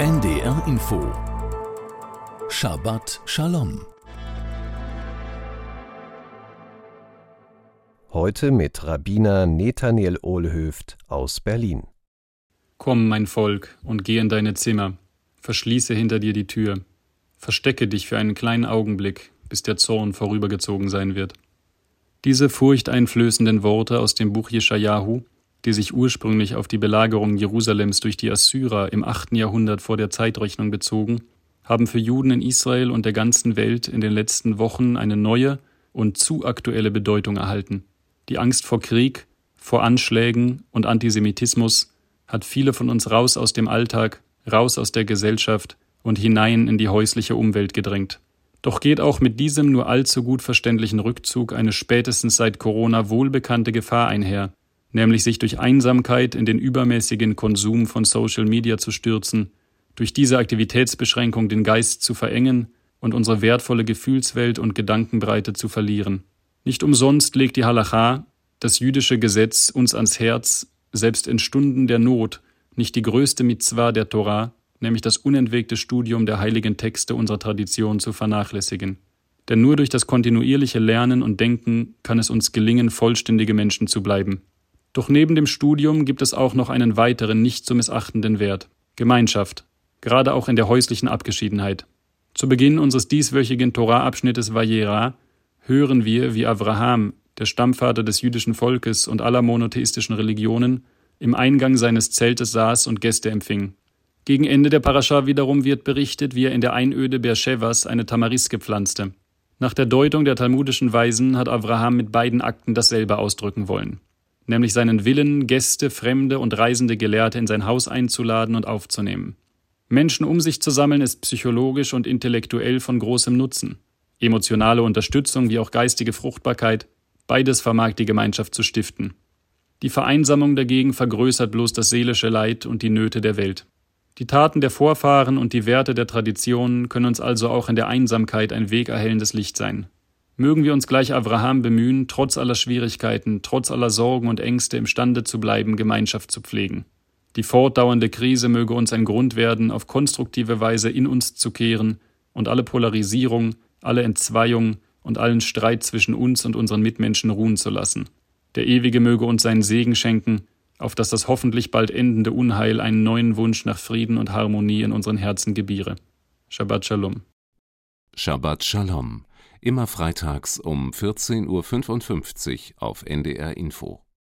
NDR Info Shabbat Shalom Heute mit Rabbiner Nathaniel Ohlhöft aus Berlin. Komm, mein Volk, und geh in deine Zimmer, verschließe hinter dir die Tür, verstecke dich für einen kleinen Augenblick, bis der Zorn vorübergezogen sein wird. Diese furchteinflößenden Worte aus dem Buch Jeschajahu die sich ursprünglich auf die Belagerung Jerusalems durch die Assyrer im 8. Jahrhundert vor der Zeitrechnung bezogen, haben für Juden in Israel und der ganzen Welt in den letzten Wochen eine neue und zu aktuelle Bedeutung erhalten. Die Angst vor Krieg, vor Anschlägen und Antisemitismus hat viele von uns raus aus dem Alltag, raus aus der Gesellschaft und hinein in die häusliche Umwelt gedrängt. Doch geht auch mit diesem nur allzu gut verständlichen Rückzug eine spätestens seit Corona wohlbekannte Gefahr einher, nämlich sich durch Einsamkeit in den übermäßigen Konsum von Social Media zu stürzen, durch diese Aktivitätsbeschränkung den Geist zu verengen und unsere wertvolle Gefühlswelt und Gedankenbreite zu verlieren. Nicht umsonst legt die Halacha, das jüdische Gesetz, uns ans Herz, selbst in Stunden der Not, nicht die größte Mitzvah der Torah, nämlich das unentwegte Studium der heiligen Texte unserer Tradition zu vernachlässigen. Denn nur durch das kontinuierliche Lernen und Denken kann es uns gelingen, vollständige Menschen zu bleiben. Doch neben dem Studium gibt es auch noch einen weiteren nicht zu missachtenden Wert Gemeinschaft, gerade auch in der häuslichen Abgeschiedenheit. Zu Beginn unseres dieswöchigen Torah-Abschnittes Vayera hören wir, wie Abraham, der Stammvater des jüdischen Volkes und aller monotheistischen Religionen, im Eingang seines Zeltes saß und Gäste empfing. Gegen Ende der Parascha wiederum wird berichtet, wie er in der Einöde Beershevas eine Tamariske pflanzte. Nach der Deutung der talmudischen Weisen hat Abraham mit beiden Akten dasselbe ausdrücken wollen nämlich seinen Willen, Gäste, fremde und reisende Gelehrte in sein Haus einzuladen und aufzunehmen. Menschen um sich zu sammeln ist psychologisch und intellektuell von großem Nutzen. Emotionale Unterstützung wie auch geistige Fruchtbarkeit, beides vermag die Gemeinschaft zu stiften. Die Vereinsamung dagegen vergrößert bloß das seelische Leid und die Nöte der Welt. Die Taten der Vorfahren und die Werte der Traditionen können uns also auch in der Einsamkeit ein wegerhellendes Licht sein. Mögen wir uns gleich Abraham bemühen, trotz aller Schwierigkeiten, trotz aller Sorgen und Ängste imstande zu bleiben, Gemeinschaft zu pflegen. Die fortdauernde Krise möge uns ein Grund werden, auf konstruktive Weise in uns zu kehren und alle Polarisierung, alle Entzweiung und allen Streit zwischen uns und unseren Mitmenschen ruhen zu lassen. Der Ewige möge uns seinen Segen schenken, auf dass das hoffentlich bald endende Unheil einen neuen Wunsch nach Frieden und Harmonie in unseren Herzen gebiere. Shabbat Shalom. Shabbat Shalom immer freitags um 14.55 Uhr auf NDR Info